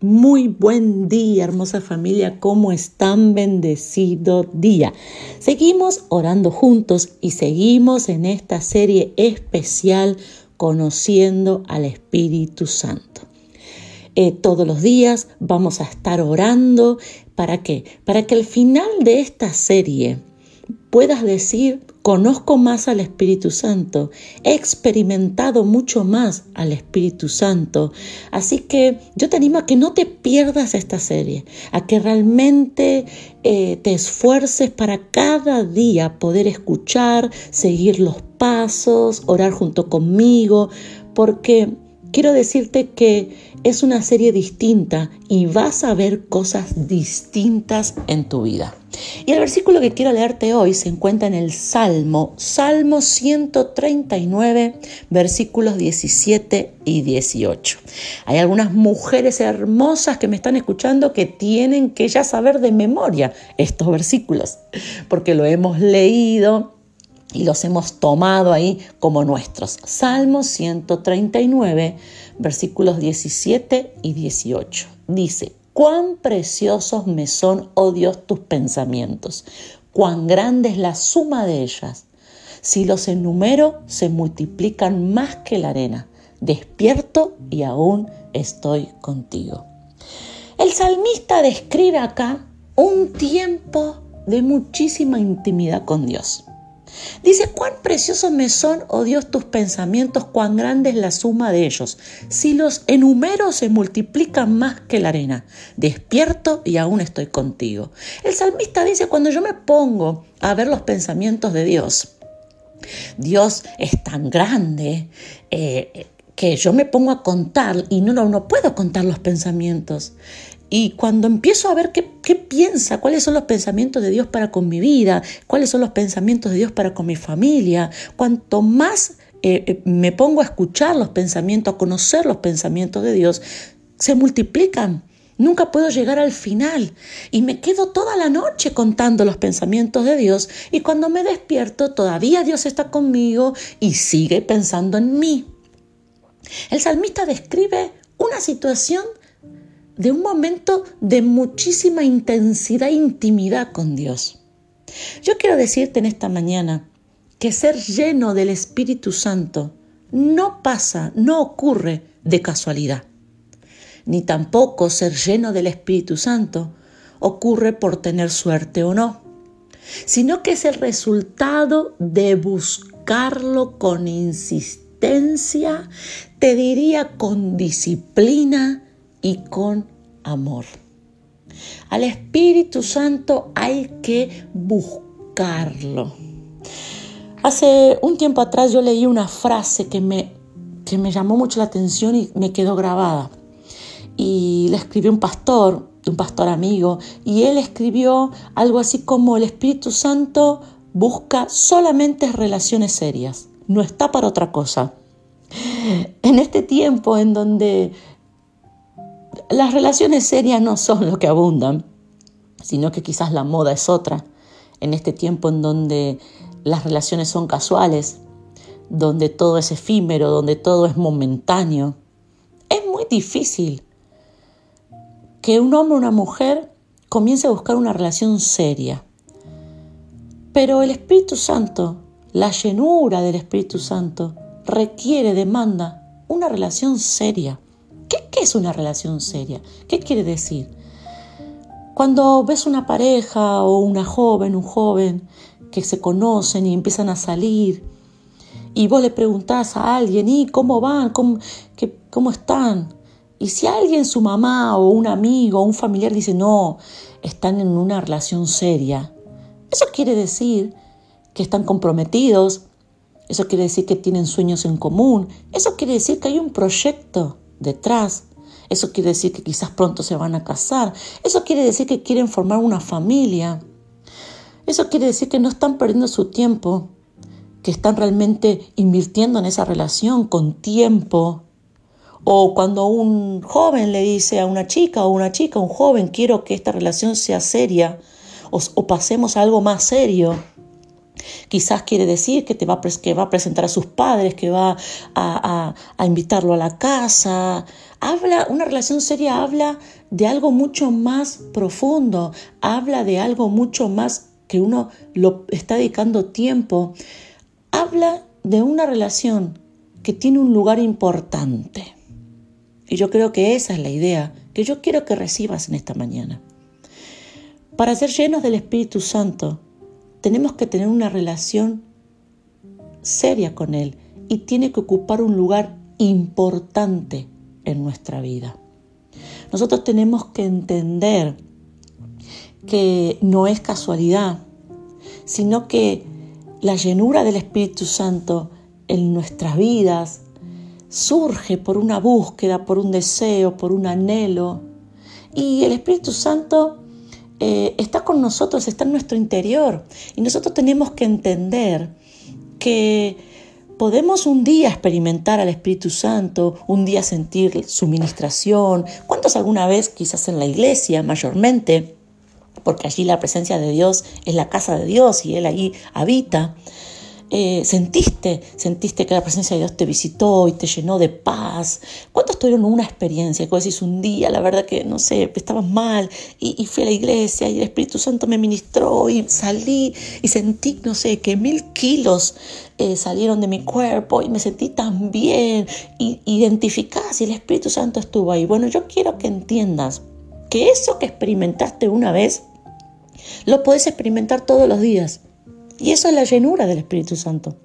Muy buen día, hermosa familia, ¿cómo están? Bendecido día. Seguimos orando juntos y seguimos en esta serie especial conociendo al Espíritu Santo. Eh, todos los días vamos a estar orando. ¿Para qué? Para que al final de esta serie puedas decir, conozco más al Espíritu Santo, he experimentado mucho más al Espíritu Santo. Así que yo te animo a que no te pierdas esta serie, a que realmente eh, te esfuerces para cada día poder escuchar, seguir los pasos, orar junto conmigo, porque quiero decirte que es una serie distinta y vas a ver cosas distintas en tu vida. Y el versículo que quiero leerte hoy se encuentra en el Salmo, Salmo 139, versículos 17 y 18. Hay algunas mujeres hermosas que me están escuchando que tienen que ya saber de memoria estos versículos, porque lo hemos leído y los hemos tomado ahí como nuestros. Salmo 139, versículos 17 y 18. Dice, cuán preciosos me son, oh Dios, tus pensamientos, cuán grande es la suma de ellas. Si los enumero, se multiplican más que la arena. Despierto y aún estoy contigo. El salmista describe acá un tiempo de muchísima intimidad con Dios. Dice, cuán preciosos me son, oh Dios, tus pensamientos, cuán grande es la suma de ellos. Si los enumero se multiplican más que la arena. Despierto y aún estoy contigo. El salmista dice, cuando yo me pongo a ver los pensamientos de Dios, Dios es tan grande. Eh, que yo me pongo a contar y no, no, no puedo contar los pensamientos. Y cuando empiezo a ver qué, piensa, cuáles son los pensamientos de Dios para con mi vida, cuáles son los pensamientos de Dios para con mi familia, cuanto más eh, eh, me pongo a escuchar los pensamientos, a conocer los pensamientos de Dios, se multiplican. Nunca puedo llegar al final y me quedo toda la noche contando los pensamientos de Dios y cuando me despierto todavía Dios está conmigo y sigue pensando en mí. El salmista describe una situación de un momento de muchísima intensidad e intimidad con Dios. Yo quiero decirte en esta mañana que ser lleno del Espíritu Santo no pasa, no ocurre de casualidad, ni tampoco ser lleno del Espíritu Santo ocurre por tener suerte o no, sino que es el resultado de buscarlo con insistencia, te diría con disciplina, y con amor. Al Espíritu Santo hay que buscarlo. Hace un tiempo atrás yo leí una frase que me, que me llamó mucho la atención y me quedó grabada. Y la escribió un pastor, un pastor amigo, y él escribió algo así como el Espíritu Santo busca solamente relaciones serias, no está para otra cosa. En este tiempo en donde las relaciones serias no son lo que abundan, sino que quizás la moda es otra. En este tiempo en donde las relaciones son casuales, donde todo es efímero, donde todo es momentáneo, es muy difícil que un hombre o una mujer comience a buscar una relación seria. Pero el Espíritu Santo, la llenura del Espíritu Santo, requiere, demanda una relación seria. ¿Qué, es una relación seria? ¿Qué quiere decir? Cuando ves una pareja o una joven, un joven, que se conocen y empiezan a salir, y vos le preguntás a alguien, ¿y cómo van? ¿Cómo, cómo están? Y si alguien, su mamá o un amigo o un familiar dice, no, están en una relación seria, eso quiere decir que están comprometidos, eso quiere decir que tienen sueños en común, eso quiere decir que hay un proyecto detrás. Eso quiere decir que quizás pronto se van a casar. Eso quiere decir que quieren formar una familia. Eso quiere decir que no están perdiendo su tiempo, que están realmente invirtiendo en esa relación con tiempo. O cuando un joven le dice a una chica o una chica, un joven, quiero que esta relación sea seria o, o pasemos a algo más serio. Quizás quiere decir que te va a, que va a presentar a sus padres, que va a, a invitarlo a la casa. Habla, una relación seria habla de algo mucho más profundo, habla de algo mucho más que uno lo está dedicando tiempo. Habla de una relación que tiene un lugar importante. Y yo creo que esa es la idea que yo quiero que recibas en esta mañana. Para ser llenos del Espíritu Santo, tenemos que tener una relación seria con Él y tiene que ocupar un lugar importante en nuestra vida. Nosotros tenemos que entender que no es casualidad, sino que la llenura del Espíritu Santo en nuestras vidas surge por una búsqueda, por un deseo, por un anhelo. Y el Espíritu Santo eh, está con nosotros, está en nuestro interior. Y nosotros tenemos que entender que podemos un día experimentar al Espíritu Santo, un día sentir su ministración. ¿Cuántos alguna vez, quizás en la iglesia mayormente, porque allí la presencia de Dios es la casa de Dios y Él ahí habita? Eh, sentiste, sentiste que la presencia de Dios te visitó y te llenó de paz. ¿Cuántos tuvieron una experiencia? Que decís un día, la verdad que, no sé, estabas mal y, fui a la iglesia y el Espíritu Santo me ministró y salí y sentí, no sé, que mil kilos eh, salieron de mi cuerpo y me sentí tan bien. Y identificás y el Espíritu Santo estuvo ahí. Bueno, yo quiero que entiendas que eso que experimentaste una vez, lo puedes experimentar todos los días. Y eso es la llenura del Espíritu Santo.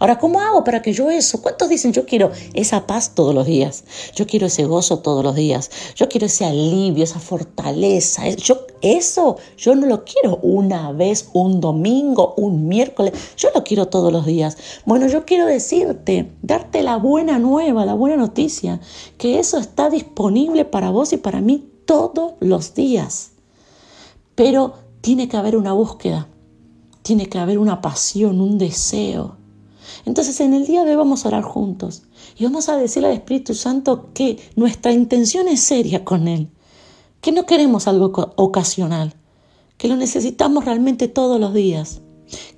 Ahora, ¿cómo hago para que yo eso? ¿Cuántos dicen yo quiero esa paz todos los días? Yo quiero ese gozo todos los días. Yo quiero ese alivio, esa fortaleza. Yo, eso yo no lo quiero una vez, un domingo, un miércoles. Yo lo quiero todos los días. Bueno, yo quiero decirte, darte la buena nueva, la buena noticia, que eso está disponible para vos y para mí todos los días. Pero tiene que haber una búsqueda tiene que haber una pasión, un deseo. Entonces en el día de hoy vamos a orar juntos y vamos a decirle al Espíritu Santo que nuestra intención es seria con Él, que no queremos algo ocasional, que lo necesitamos realmente todos los días,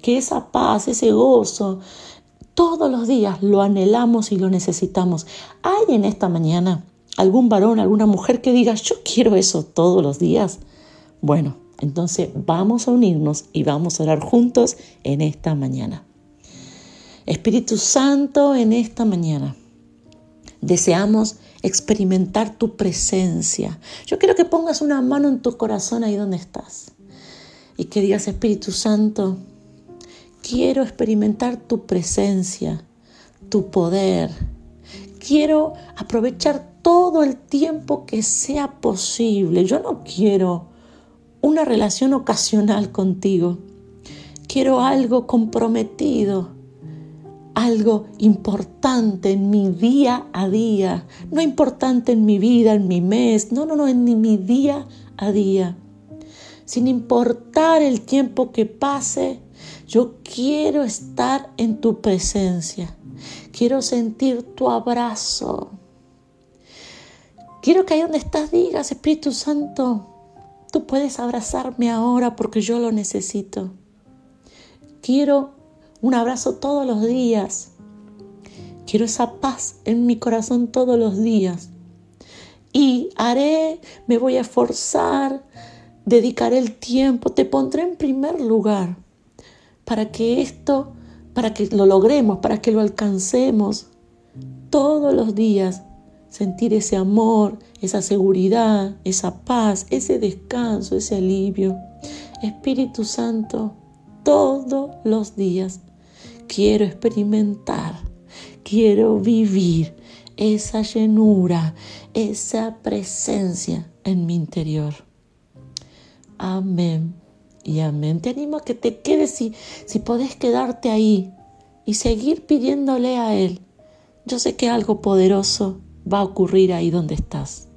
que esa paz, ese gozo, todos los días lo anhelamos y lo necesitamos. ¿Hay en esta mañana algún varón, alguna mujer que diga, yo quiero eso todos los días? Bueno, entonces vamos a unirnos y vamos a orar juntos en esta mañana. Espíritu Santo, en esta mañana deseamos experimentar tu presencia. Yo quiero que pongas una mano en tu corazón ahí donde estás y que digas, Espíritu Santo, quiero experimentar tu presencia, tu poder. Quiero aprovechar todo el tiempo que sea posible. Yo no quiero una relación ocasional contigo. Quiero algo comprometido, algo importante en mi día a día, no importante en mi vida, en mi mes, no, no, no, en mi día a día. Sin importar el tiempo que pase, yo quiero estar en tu presencia. Quiero sentir tu abrazo. Quiero que ahí donde estás digas, Espíritu Santo, Tú puedes abrazarme ahora porque yo lo necesito. Quiero un abrazo todos los días. Quiero esa paz en mi corazón todos los días. Y haré, me voy a esforzar, dedicaré el tiempo, te pondré en primer lugar para que esto, para que lo logremos, para que lo alcancemos todos los días sentir ese amor, esa seguridad, esa paz, ese descanso, ese alivio. Espíritu Santo, todos los días quiero experimentar, quiero vivir esa llenura, esa presencia en mi interior. Amén y amén. Te animo a que te quedes si, si podés quedarte ahí y seguir pidiéndole a Él. Yo sé que algo poderoso va a ocurrir ahí donde estás.